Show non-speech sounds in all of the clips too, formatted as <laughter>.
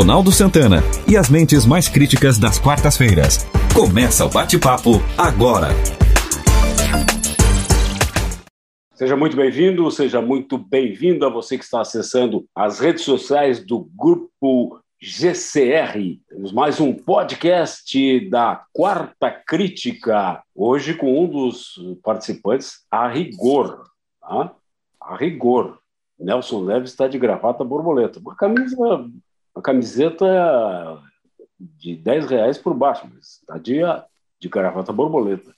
Ronaldo Santana e as mentes mais críticas das quartas-feiras. Começa o bate-papo agora. Seja muito bem-vindo, seja muito bem-vinda você que está acessando as redes sociais do Grupo GCR. Temos mais um podcast da Quarta Crítica, hoje com um dos participantes, a rigor. Tá? A rigor. Nelson Neves está de gravata borboleta. Uma camisa, uma camiseta de 10 reais por baixo, mas está de, de gravata borboleta.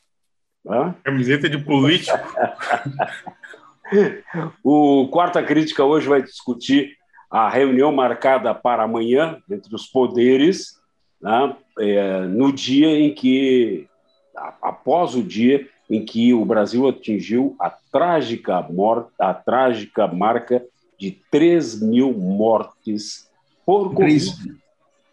Tá? Camiseta de político. <laughs> o Quarta Crítica hoje vai discutir a reunião marcada para amanhã entre os poderes, né, é, no dia em que, após o dia em que o Brasil atingiu a trágica, morte, a trágica marca de 3 mil mortes por Covid.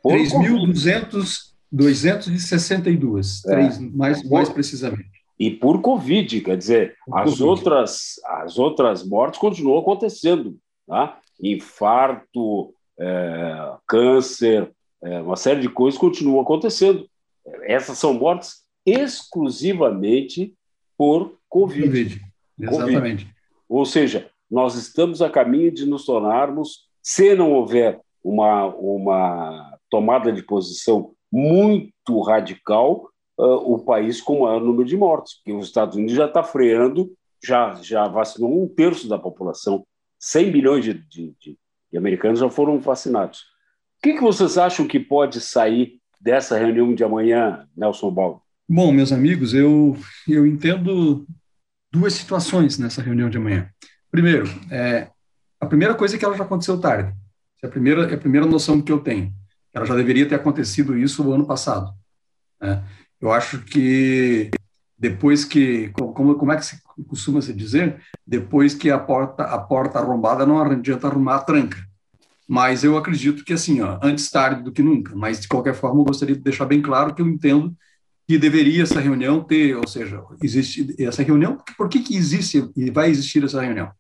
3.262, é. mais, mais precisamente. E por Covid, quer dizer, as COVID. outras, as outras mortes continuam acontecendo. Tá? Infarto, é, câncer, é, uma série de coisas continuam acontecendo. Essas são mortes exclusivamente por Covid. COVID. Exatamente. COVID. Ou seja, nós estamos a caminho de nos tornarmos, se não houver uma, uma tomada de posição muito radical, uh, o país com o maior número de mortos, porque os Estados Unidos já está freando, já, já vacinou um terço da população, 100 milhões de, de, de, de americanos já foram vacinados. O que, que vocês acham que pode sair dessa reunião de amanhã, Nelson Baldo? Bom, meus amigos, eu, eu entendo duas situações nessa reunião de amanhã. Primeiro, é, a primeira coisa é que ela já aconteceu tarde. É a primeira, é a primeira noção que eu tenho. Ela já deveria ter acontecido isso o ano passado. Né? Eu acho que depois que, como, como é que se costuma se dizer, depois que a porta a porta arrombada não adianta arrumar a tranca. Mas eu acredito que assim, ó, antes tarde do que nunca. Mas de qualquer forma, eu gostaria de deixar bem claro que eu entendo que deveria essa reunião ter, ou seja, existe essa reunião, por que, que existe e vai existir essa reunião?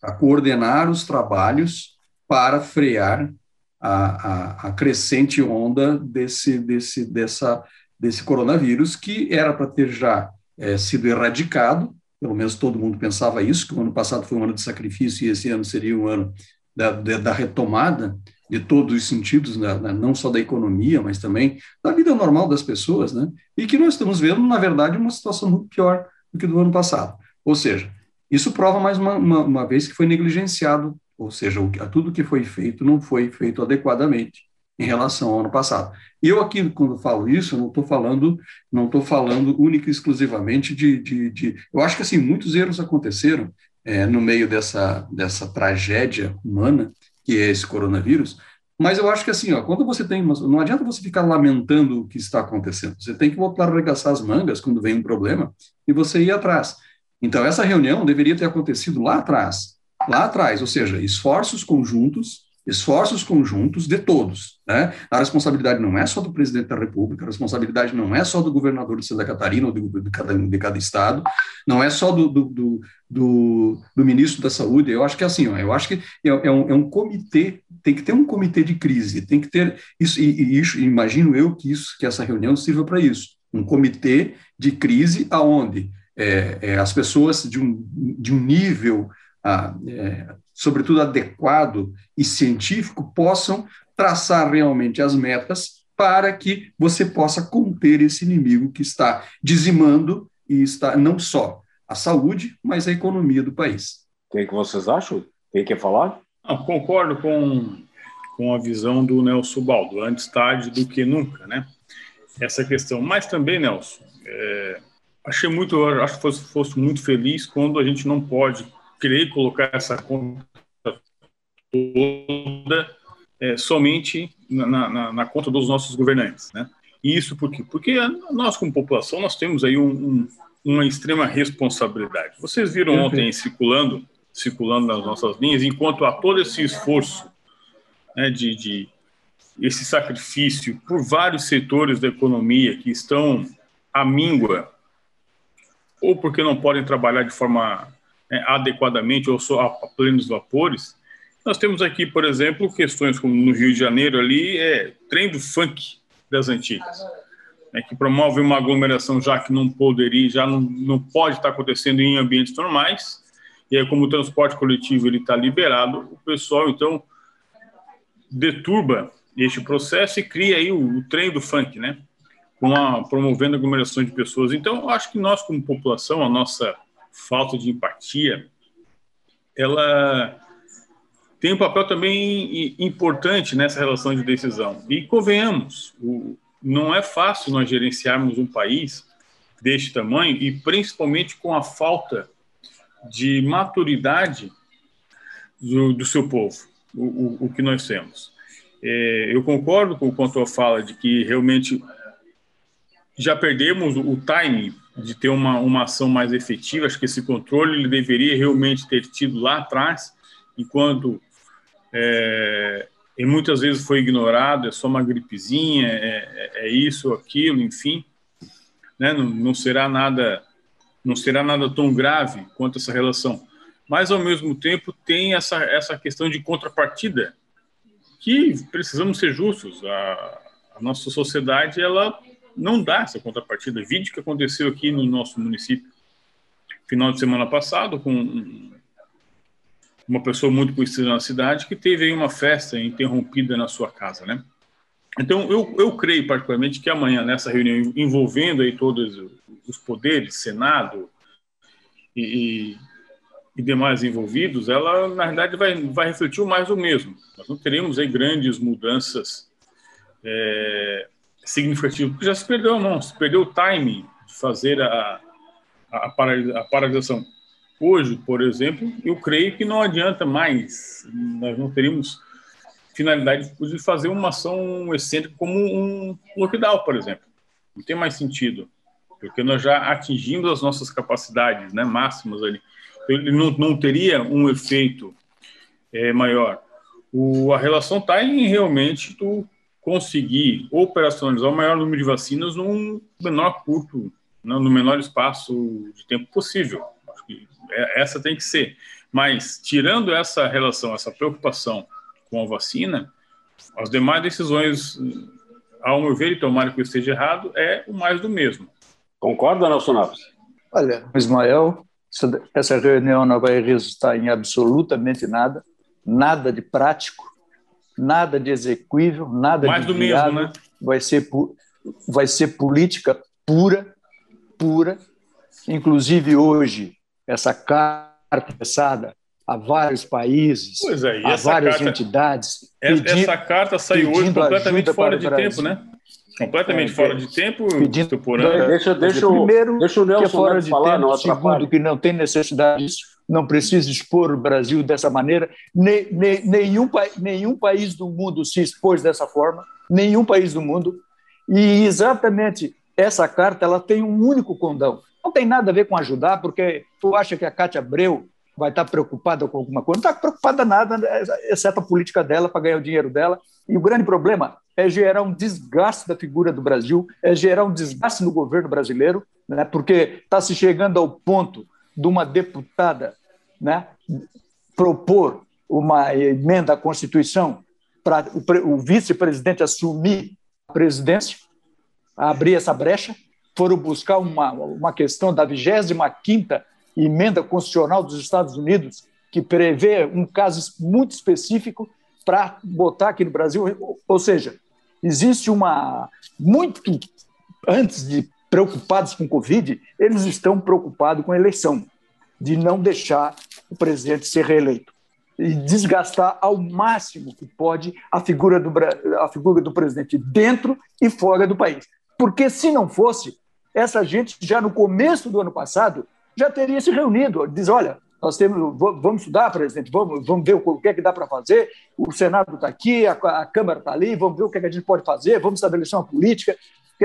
Para coordenar os trabalhos para frear a, a, a crescente onda desse, desse, dessa, desse coronavírus, que era para ter já é, sido erradicado, pelo menos todo mundo pensava isso, que o ano passado foi um ano de sacrifício e esse ano seria um ano da, da retomada, de todos os sentidos, né, não só da economia, mas também da vida normal das pessoas, né? E que nós estamos vendo, na verdade, uma situação muito pior do que do ano passado. Ou seja, isso prova mais uma, uma, uma vez que foi negligenciado, ou seja, tudo que foi feito não foi feito adequadamente em relação ao ano passado. Eu aqui, quando falo isso, não estou falando, não estou falando única e exclusivamente de, de, de, eu acho que assim muitos erros aconteceram é, no meio dessa dessa tragédia humana que é esse coronavírus. Mas eu acho que assim, ó, quando você tem, uma, não adianta você ficar lamentando o que está acontecendo. Você tem que voltar a arregaçar as mangas quando vem um problema e você ir atrás. Então essa reunião deveria ter acontecido lá atrás, lá atrás, ou seja, esforços conjuntos esforços conjuntos de todos. Né? A responsabilidade não é só do presidente da República, a responsabilidade não é só do governador de Santa Catarina ou de, de, cada, de cada estado, não é só do, do, do, do, ministro da Saúde. Eu acho que é assim, ó, eu acho que é, é, um, é um comitê, tem que ter um comitê de crise, tem que ter isso, e, e isso, imagino eu que isso, que essa reunião sirva para isso, um comitê de crise aonde é, é, as pessoas de um, de um nível ah, é, sobretudo adequado e científico, possam traçar realmente as metas para que você possa conter esse inimigo que está dizimando e está não só a saúde, mas a economia do país. O que, que vocês acham? Quem quer falar? Ah, concordo com, com a visão do Nelson Baldo, antes tarde do que nunca, né? Essa questão. Mas também, Nelson, é, achei muito, acho que fosse, fosse muito feliz quando a gente não pode querer colocar essa conta toda é, somente na, na, na, conta dos nossos governantes, né? E isso por quê? Porque nós, como população, nós temos aí um, um, uma extrema responsabilidade. Vocês viram ontem circulando, circulando nas nossas linhas, enquanto há todo esse esforço né, de, de esse sacrifício por vários setores da economia que estão à míngua, ou porque não podem trabalhar de forma é, adequadamente ou só a, plenos vapores, Nós temos aqui, por exemplo, questões como no Rio de Janeiro ali, é trem do funk das antigas, né, que promove uma aglomeração já que não poderia, já não, não pode estar acontecendo em ambientes normais, e aí como o transporte coletivo ele está liberado, o pessoal então deturba este processo e cria aí o, o trem do funk, né? Com a, promovendo aglomeração de pessoas. Então, acho que nós, como população, a nossa falta de empatia, ela tem um papel também importante nessa relação de decisão. E convenhamos, o, não é fácil nós gerenciarmos um país deste tamanho e principalmente com a falta de maturidade do, do seu povo, o, o, o que nós temos. É, eu concordo com o quanto fala de que realmente já perdemos o time de ter uma, uma ação mais efetiva. Acho que esse controle ele deveria realmente ter tido lá atrás, enquanto é, e muitas vezes foi ignorado, é só uma gripezinha, é, é, é isso, aquilo, enfim, né? não, não será nada, não será nada tão grave quanto essa relação. Mas ao mesmo tempo tem essa essa questão de contrapartida que precisamos ser justos. A, a nossa sociedade ela não dá essa contrapartida. Vídeo que aconteceu aqui no nosso município final de semana passado com uma pessoa muito conhecida na cidade que teve aí uma festa interrompida na sua casa, né? Então eu, eu creio particularmente que amanhã nessa reunião envolvendo aí todos os poderes, Senado e, e demais envolvidos, ela, na verdade, vai, vai refletir mais o mesmo. Nós não teremos aí grandes mudanças é, significativas, porque já se perdeu, não, se perdeu o timing de fazer a, a, a paralisação. Hoje, por exemplo, eu creio que não adianta mais, nós não teríamos finalidade de fazer uma ação excêntrica como um lockdown, por exemplo. Não tem mais sentido, porque nós já atingimos as nossas capacidades né, máximas ali ele não, não teria um efeito é, maior. O, a relação está em realmente tu conseguir operacionalizar o maior número de vacinas num menor curto, né, no menor espaço de tempo possível. Acho que é, essa tem que ser. Mas, tirando essa relação, essa preocupação com a vacina, as demais decisões, ao meu ver, e tomara que eu esteja errado, é o mais do mesmo. Concorda, Nelson Naves? Olha, Ismael, essa reunião não vai resultar em absolutamente nada, nada de prático, nada de execuível, nada Mais de do viável. mesmo, né? Vai ser, vai ser política pura, pura. Inclusive hoje, essa carta passada a vários países, é, a várias carta, entidades. Essa, pedindo, essa carta saiu hoje completamente fora de tempo, né? Completamente é, fora de tempo, pedindo, Tuporã. Deixa, deixa, primeiro, deixa o Nelson que é fora de falar, tempo, segundo, que não tem necessidade disso, não precisa expor o Brasil dessa maneira. Ne, ne, nenhum, nenhum país do mundo se expôs dessa forma, nenhum país do mundo. E exatamente essa carta ela tem um único condão. Não tem nada a ver com ajudar, porque tu acha que a Cátia Abreu vai estar preocupada com alguma coisa. Não está preocupada nada, exceto a política dela para ganhar o dinheiro dela. E o grande problema é gerar um desgaste da figura do Brasil, é gerar um desgaste no governo brasileiro, né, porque está se chegando ao ponto de uma deputada né, propor uma emenda à Constituição para o, vice-presidente assumir a presidência, abrir essa brecha, foram buscar uma, uma questão da 25ª emenda constitucional dos Estados Unidos, que prevê um caso muito específico para botar aqui no Brasil. Ou seja, existe uma. Muito antes de preocupados com Covid, eles estão preocupados com a eleição, de não deixar o presidente ser reeleito e desgastar ao máximo que pode a figura do, a figura do presidente dentro e fora do país. Porque se não fosse, essa gente já no começo do ano passado já teria se reunido, diz, olha, nós temos, vamos estudar, presidente, vamos, vamos ver o que é que dá para fazer, o Senado está aqui, a, a Câmara está ali, vamos ver o que, é que a gente pode fazer, vamos estabelecer uma política.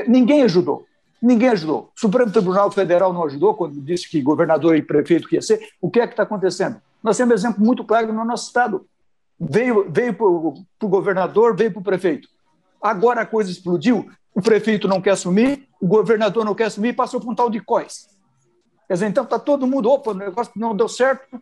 Ninguém ajudou, ninguém ajudou. O Supremo Tribunal Federal não ajudou quando disse que governador e prefeito que ia ser. O que é que está acontecendo? Nós temos um exemplo muito claro no nosso estado. Veio, veio para o governador, veio para o prefeito. Agora a coisa explodiu, o prefeito não quer assumir, o governador não quer assumir, passou para um tal de COIS Quer dizer, então está todo mundo, opa, o negócio não deu certo.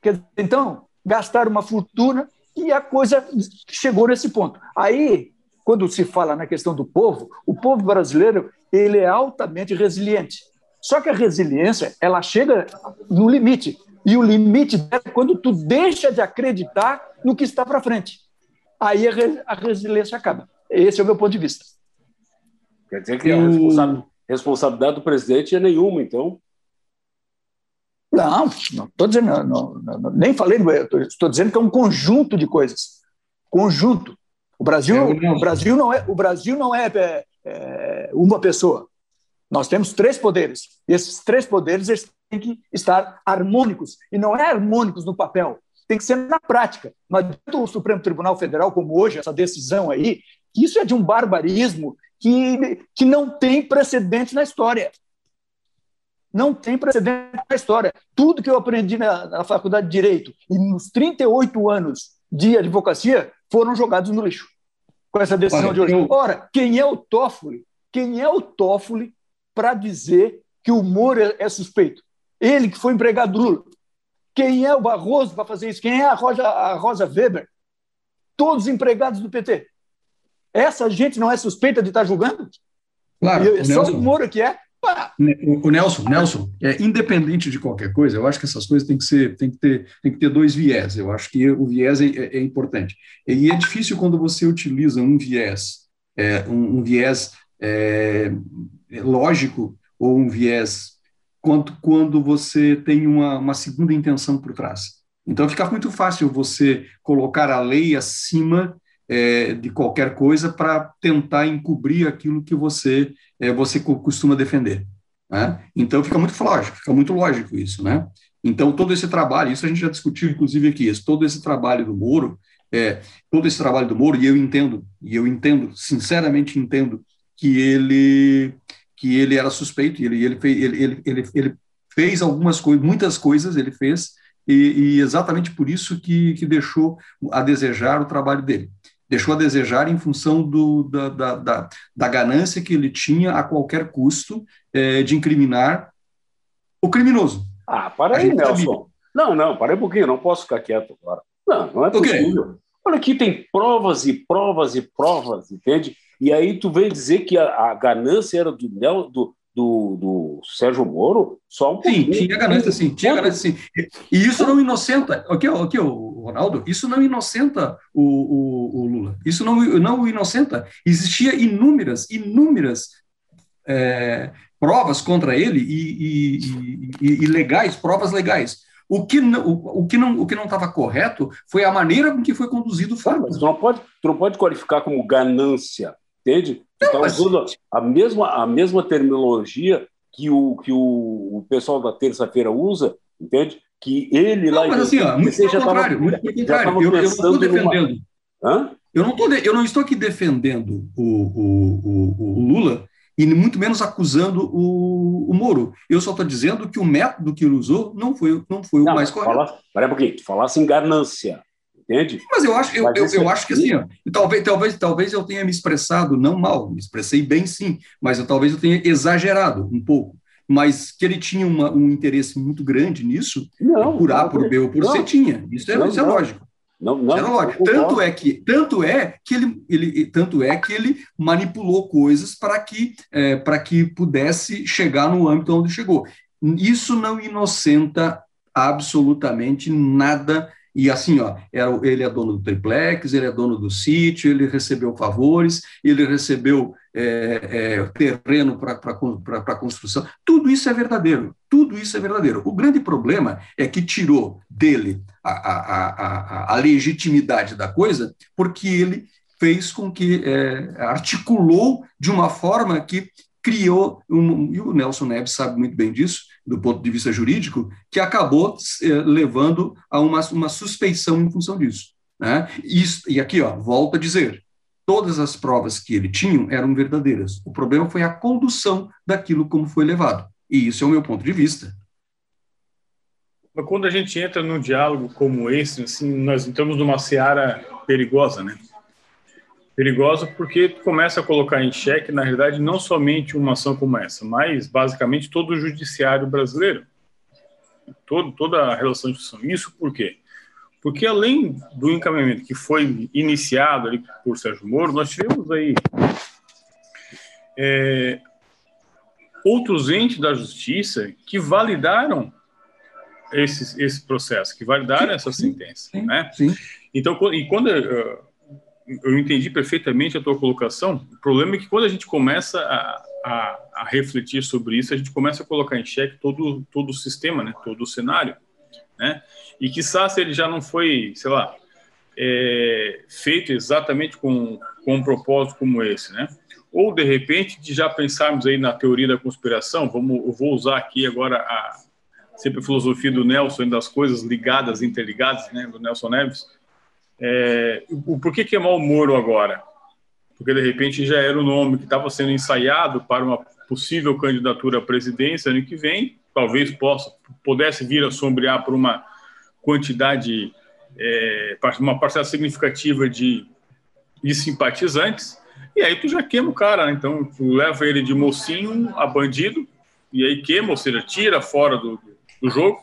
Quer dizer, então, gastaram uma fortuna e a coisa chegou nesse ponto. Aí, quando se fala na questão do povo, o povo brasileiro ele é altamente resiliente. Só que a resiliência ela chega no limite. E o limite é quando tu deixa de acreditar no que está para frente. Aí a, resiliência acaba. Esse é o meu ponto de vista. Quer dizer que a responsabilidade do presidente é nenhuma, então? Não, não estou dizendo, não, não, nem falei, estou dizendo que é um conjunto de coisas. Conjunto. O Brasil, é o Brasil não é, o Brasil não é, é, é, uma pessoa. Nós temos três poderes. E esses três poderes eles têm que estar harmônicos. E não é harmônicos no papel, tem que ser na prática. Não adianta o Supremo Tribunal Federal, como hoje, essa decisão aí, isso é de um barbarismo que, que não tem precedente na história. Não tem precedente na história. Tudo que eu aprendi na, na faculdade de Direito e nos 38 anos de advocacia foram jogados no lixo com essa decisão Olha, de hoje. Eu... Ora, quem é o Toffoli? Quem é o Toffoli para dizer que o Moro é, é suspeito? Ele que foi empregado do Lula. Quem é o Barroso para fazer isso? Quem é a Rosa, a Rosa Weber? Todos empregados do PT. Essa gente não é suspeita de estar julgando? Claro. É só o Moro que é. O Nelson, Nelson, é, independente de qualquer coisa, eu acho que essas coisas têm que ser, tem que ter, tem que ter dois viés. Eu acho que o viés é, é, é importante. E é difícil quando você utiliza um viés, é, um, um, viés é, lógico ou um viés quanto quando você tem uma, uma segunda intenção por trás. Então fica muito fácil você colocar a lei acima é, de qualquer coisa para tentar encobrir aquilo que você é, você costuma defender. Né? Então fica muito lógico, fica muito lógico isso, né? Então todo esse trabalho, isso a gente já discutiu inclusive aqui, todo esse trabalho do Moro, é, todo esse trabalho do Moro e eu entendo e eu entendo, sinceramente entendo que ele que ele era suspeito, ele ele fez, ele, ele, ele, fez algumas coisas, muitas coisas ele fez e, e exatamente por isso que, que deixou a desejar o trabalho dele deixou a desejar em função do, da, da, da, da ganância que ele tinha a qualquer custo é, de incriminar o criminoso. Ah, para aí, Nelson. Sabia. Não, não, para aí um pouquinho, não posso ficar quieto agora. Não, não é possível. Olha aqui, tem provas e provas e provas, entende? E aí tu vem dizer que a, a ganância era do, do, do, do Sérgio Moro, só um Sim, tinha ganância, sim, tinha ganância, sim. E isso não inocenta, aqui, aqui Ronaldo, isso não inocenta o, o, o, Lula, isso não, não o inocenta. Existia inúmeras, inúmeras é, provas contra ele e, e, e, e, legais, provas legais. O que, não, o, o que não o que não estava correto foi a maneira com que foi conduzido o fato. Mas tu não pode, tu não pode qualificar como ganância entende? Está usando a mesma, a mesma terminologia que o, que o, o pessoal da terça-feira usa, entende? Que ele não, lá. Mas assim, ó, muito pelo contrário, muito pelo contrário. Eu, eu não estou defendendo. Numa... Eu, não tô de, eu não estou aqui defendendo o, o, o, o Lula e muito menos acusando o, o Moro. Eu só estou dizendo que o método que ele usou não foi, não foi não, o mais correto. Fala, peraí um pouquinho, tu falasse em ganância entende? Mas eu acho, eu, eu, eu, acho que assim, talvez, talvez, talvez eu tenha me expressado não mal, me expressei bem sim, mas eu, talvez eu tenha exagerado um pouco. Mas que ele tinha uma, um interesse muito grande nisso, não, por A, por B ou por não, C, tinha. Isso é, não, isso é lógico. Não, não, é lógico. Tanto é que, tanto é que ele, ele, tanto é que ele manipulou coisas para que, é, para que pudesse chegar no âmbito onde chegou. Isso não inocenta absolutamente nada e assim, ó, ele é dono do triplex, ele é dono do sítio, ele recebeu favores, ele recebeu é, é, terreno para construção. Tudo isso é verdadeiro. Tudo isso é verdadeiro. O grande problema é que tirou dele a, a, a, a legitimidade da coisa, porque ele fez com que é, articulou de uma forma que criou, um, e o Nelson Neves sabe muito bem disso, do ponto de vista jurídico, que acabou eh, levando a uma, uma suspeição em função disso. Né? Isso, e aqui, ó, volto a dizer, todas as provas que ele tinha eram verdadeiras. O problema foi a condução daquilo como foi levado. E isso é o meu ponto de vista. Mas quando a gente entra num diálogo como esse, assim, nós entramos numa seara perigosa, né? Perigosa porque começa a colocar em xeque, na realidade, não somente uma ação como essa, mas basicamente todo o judiciário brasileiro, todo, toda a relação de justiça. Isso por quê? Porque além do encaminhamento que foi iniciado ali por Sérgio Moro, nós tivemos aí é, outros entes da justiça que validaram esse, esse processo, que validaram sim, essa sentença. Sim, né? Sim. Então, e quando eu, entendi perfeitamente a tua colocação, o problema é que quando a gente começa a, a, a refletir sobre isso, a gente começa a colocar em xeque todo, todo o sistema, né? todo o cenário. Né? E que se ele já não foi, sei lá, é, feito exatamente com, com um propósito como esse, né? ou de repente de já pensarmos aí na teoria da conspiração, vamos, eu vou usar aqui agora a sempre a filosofia do Nelson das coisas ligadas, interligadas, né, do Nelson Neves. É, o por que, que é mau Moro agora? Porque de repente já era o nome que estava sendo ensaiado para uma possível candidatura à presidência ano que vem, talvez possa pudesse vir a sombrear por uma quantidade, é, uma parcela significativa de, de simpatizantes e aí tu já queima o cara, né? Então tu leva ele de mocinho a bandido, e aí queima, ou seja, tira fora do, do jogo.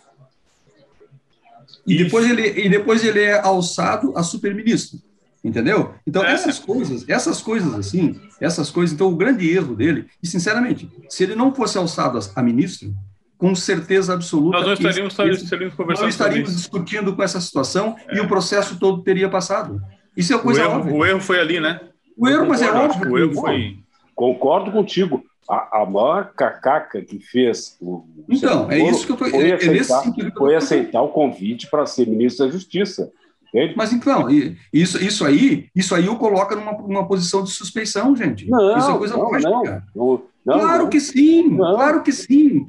E depois, ele, e depois ele é alçado a super-ministro, entendeu? Então, é. essas coisas, essas coisas assim, essas coisas, então o grande erro dele, e sinceramente, se ele não fosse alçado a ministro, com certeza absoluta. Nós não estaríamos, esse, estaríamos conversando. Nós estaríamos discutindo com essa situação é. e o processo todo teria passado. Isso é coisa o erro, óbvia. O erro foi ali, né? O erro, mas é óbvio. O erro foi. Concordo contigo. A, a maior cacaca que fez o. Então, é isso que eu foi é, aceitar, é foi aceitar o convite para ser ministro da Justiça. Entende? Mas então, isso, isso aí, isso aí o coloca numa, numa posição de suspeição, gente. Não, isso é coisa não, lógica. Não, não, claro que sim, claro que sim.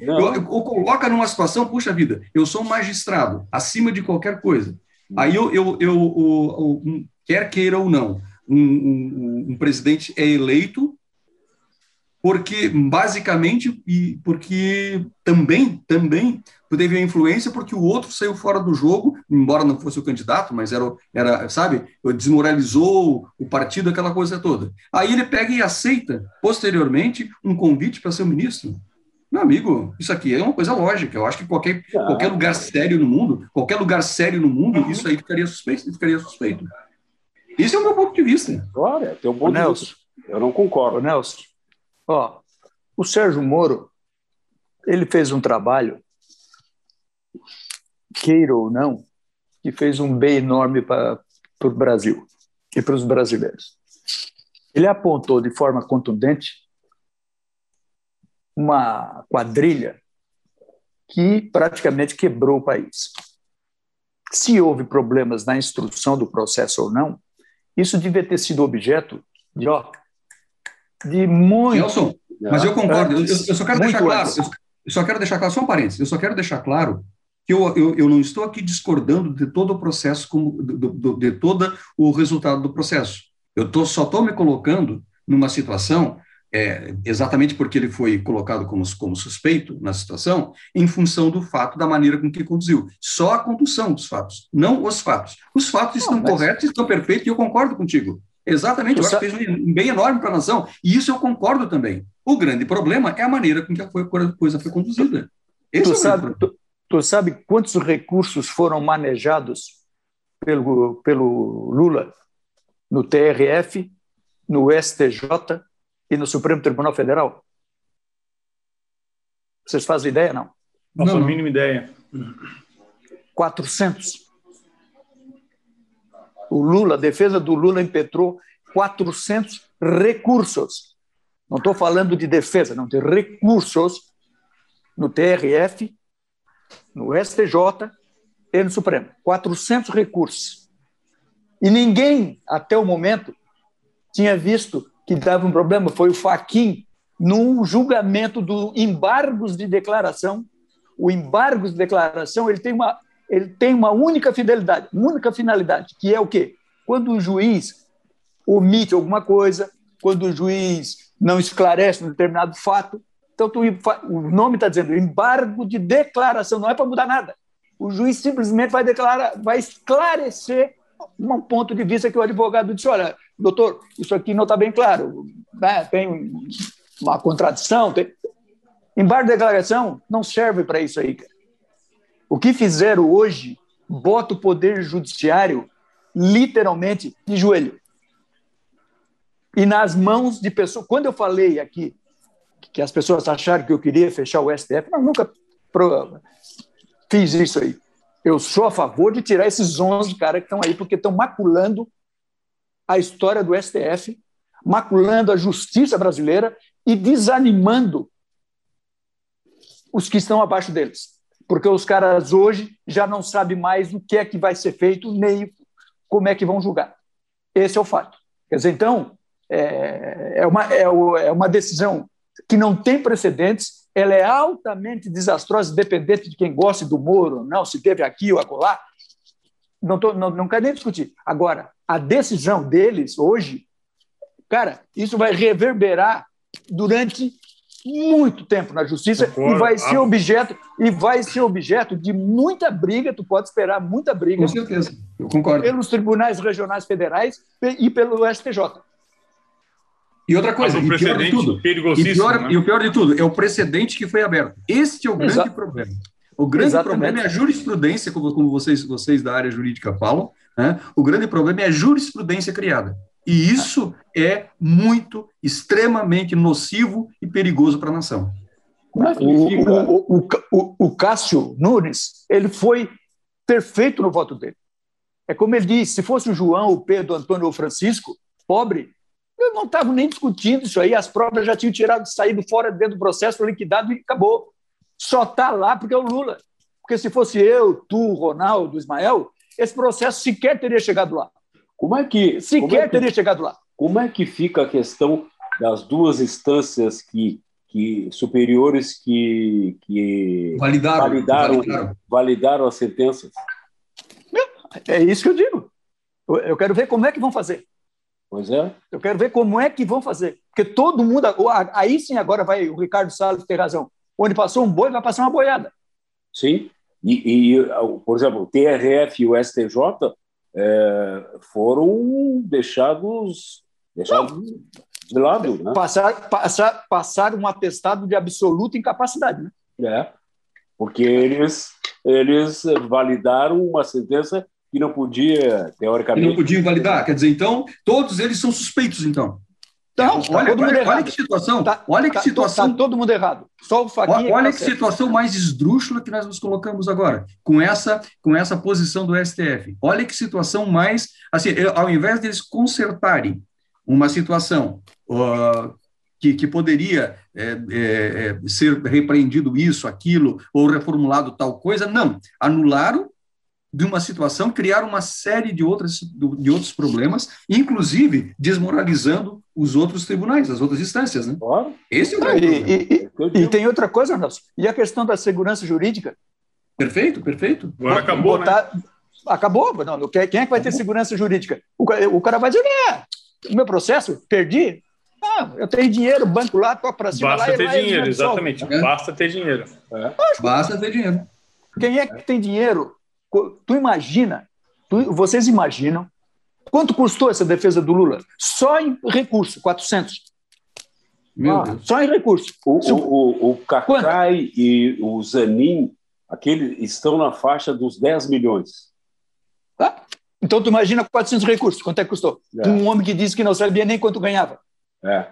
Ou coloca numa situação, puxa vida, eu sou um magistrado, acima de qualquer coisa. Aí eu, eu, eu, eu, eu quer queira ou não, um, um, um presidente é eleito porque basicamente e porque também também teve influência porque o outro saiu fora do jogo, embora não fosse o candidato, mas era, era sabe, desmoralizou o partido, aquela coisa toda. Aí ele pega e aceita posteriormente um convite para ser ministro. Meu amigo, isso aqui é uma coisa lógica. Eu acho que qualquer, qualquer lugar sério no mundo, qualquer lugar sério no mundo, isso aí ficaria suspeito, ficaria suspeito. Esse é o meu ponto de vista. Olha, tem um ponto de vista. Eu não concordo. Nelson, ó, o Sérgio Moro, ele fez um trabalho, queira ou não, que fez um bem enorme para o Brasil e para os brasileiros. Ele apontou de forma contundente uma quadrilha que praticamente quebrou o país. Se houve problemas na instrução do processo ou não, isso devia ter sido objeto de, ó, de muito. Nelson, mas eu concordo. Eu, eu só quero deixar claro. Eu só quero deixar claro, só um parênteses. Eu só quero deixar claro que eu, eu, eu não estou aqui discordando de todo o processo, como, do, do, de todo o resultado do processo. Eu tô, só estou me colocando numa situação é, exatamente porque ele foi colocado como, como suspeito na situação, em função do fato da maneira com que conduziu. Só a condução dos fatos, não os fatos. Os fatos estão mas... corretos, estão perfeitos, e eu concordo contigo. Exatamente, eu acho que fez um bem enorme para a nação, e isso eu concordo também. O grande problema é a maneira com que a coisa foi conduzida. Esse tu, é sabe, tu, tu sabe quantos recursos foram manejados pelo, pelo Lula no TRF, no STJ e no Supremo Tribunal Federal? Vocês fazem ideia, não? Não, não a mínima ideia. 400. O Lula, a defesa do Lula impetrou 400 recursos. Não estou falando de defesa, não, de recursos no TRF, no STJ e no Supremo. 400 recursos. E ninguém, até o momento, tinha visto que dava um problema foi o Faquin no julgamento do embargos de declaração. O embargos de declaração ele tem uma ele tem uma única fidelidade, única finalidade, que é o quê? Quando o juiz omite alguma coisa, quando o juiz não esclarece um determinado fato, então tu, o nome está dizendo embargo de declaração, não é para mudar nada. O juiz simplesmente vai declarar, vai esclarecer um ponto de vista que o advogado disse, olha, doutor, isso aqui não está bem claro, né? tem uma contradição. Tem... Embargo de declaração não serve para isso aí. Cara. O que fizeram hoje bota o poder judiciário literalmente de joelho. E nas mãos de pessoas. Quando eu falei aqui que as pessoas acharam que eu queria fechar o STF, mas nunca fiz isso aí. Eu sou a favor de tirar esses 11 caras que estão aí, porque estão maculando a história do STF, maculando a justiça brasileira e desanimando os que estão abaixo deles. Porque os caras hoje já não sabem mais o que é que vai ser feito, nem como é que vão julgar. Esse é o fato. Quer dizer, então, é, é uma, é, é uma decisão que não tem precedentes, ela é altamente desastrosa, independente de quem goste do Moro, não, se teve aqui ou acolá. Não, tô, não, não quero nem discutir. Agora, a decisão deles hoje, cara, isso vai reverberar durante muito tempo na justiça Concordo. e vai ser objeto e vai ser objeto de muita briga. Tu pode esperar muita briga. Com certeza, eu concordo. Pelos tribunais regionais federais e pelo STJ. E outra coisa, um e pior de tudo, e, pior, né? e o pior de tudo é o precedente que foi aberto. Este é o grande Exato. problema. O grande Exatamente. problema é a jurisprudência, como, como vocês, vocês da área jurídica falam. Né? O grande problema é a jurisprudência criada. E isso é muito, extremamente nocivo e perigoso para a nação. O, o, o, o, Cássio Nunes, ele foi perfeito no voto dele. É como ele disse, se fosse o João, o Pedro, o Antônio ou o Francisco, pobre, eu não estava nem discutindo isso aí, as provas já tinham tirado, saído fora dentro do processo, liquidado e acabou. Só está lá porque é o Lula. Porque se fosse eu, tu, Ronaldo, Ismael, esse processo sequer teria chegado lá. Como é que. Sequer é que, teria chegado lá. Como é que fica a questão das duas instâncias que, que superiores que, que validaram, validaram, validaram. validaram as sentenças? É isso que eu digo. Eu quero ver como é que vão fazer. Pois é. Eu quero ver como é que vão fazer. Porque todo mundo. Aí sim, agora vai. O Ricardo Salles tem razão. Onde passou um boi, vai passar uma boiada. Sim. E, e por exemplo, o TRF e o STJ é, foram deixados, deixados de lado. Né? Passar, passar, passar um atestado de absoluta incapacidade. Né? É, porque eles, eles validaram uma sentença que não podia, teoricamente. não podia invalidar. Quer dizer, então, todos eles são suspeitos, então. Então, tá olha, olha, olha, que situação. Tá, olha que tá, situação. Tá todo mundo errado. Só o Faguinha Olha que, que situação mais esdrúxula que nós nos colocamos agora, com essa, com essa posição do STF. Olha que situação mais. Assim, ao invés deles consertarem uma situação uh, que, que poderia é, é, é, ser repreendido isso, aquilo, ou reformulado tal coisa, não. Anularam de uma situação, criar uma série de, outras, de outros problemas, inclusive desmoralizando os outros tribunais, as outras instâncias. Né? Claro. Esse é o grande e, e, e, e, tem outra coisa, Nelson, e a questão da segurança jurídica? Perfeito, perfeito. Agora acabou, Botar, né? Acabou, não, quem é que vai ter segurança jurídica? O, o cara vai dizer, é, o meu processo, perdi, ah, eu tenho dinheiro, banco lá, toco para cima. Basta lá, ter lá, dinheiro, exatamente. É. Basta ter dinheiro. É. Basta ter dinheiro. Quem é que tem dinheiro Tu imagina, tu, vocês imaginam quanto custou essa defesa do Lula? Só em recurso, 400. Meu ah, Deus. Só em recurso. O, o, o, o Cacai e o Zanin, aquele, estão na faixa dos 10 milhões. Tá? Então, tu imagina 400 recursos, quanto é que custou? É. Um homem que disse que não sabia nem quanto ganhava. É.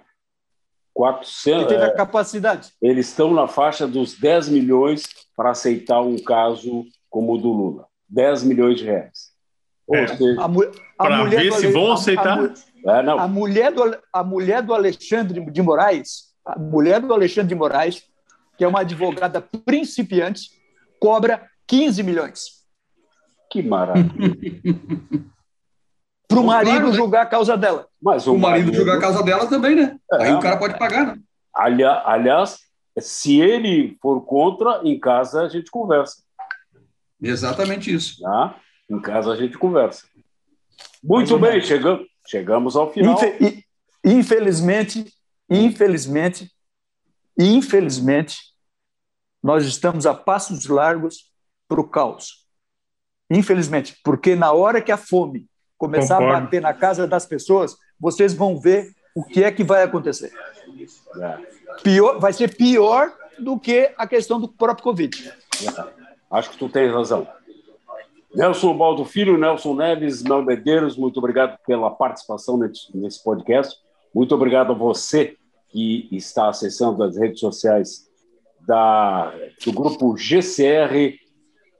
400. Ele teve a é. capacidade. Eles estão na faixa dos 10 milhões para aceitar um caso como o do Lula. 10 milhões de reais. É. a, a mulher ver se Ale... vão aceitar. A, a, é, a, mulher do, a mulher do Alexandre de Moraes, a mulher do Alexandre de Moraes, que é uma advogada principiante, cobra 15 milhões. Que maravilha. <laughs> Para o marido claro, né? julgar a causa dela. Mas o, o marido, marido julgar a causa dela também, né? É, Aí o cara pode pagar, né? Aliás, se ele for contra, em casa a gente conversa. Exatamente isso. Tá? Em casa a gente conversa. Muito bem, chegamos, chegamos ao final. Infelizmente, infelizmente, infelizmente, nós estamos a passos largos para o caos. Infelizmente, porque na hora que a fome começar Concordo. a bater na casa das pessoas, vocês vão ver o que é que vai acontecer. É. Pior, vai ser pior do que a questão do próprio Covid. Acho que tu tens razão. Nelson Baldo Filho, Nelson Neves, Mel Medeiros, muito obrigado pela participação nesse podcast. Muito obrigado a você que está acessando as redes sociais da, do grupo GCR.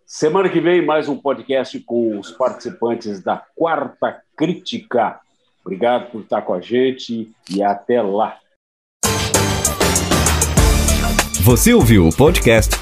Semana que vem, mais um podcast com os participantes da Quarta Crítica. Obrigado por estar com a gente e até lá. Você ouviu o podcast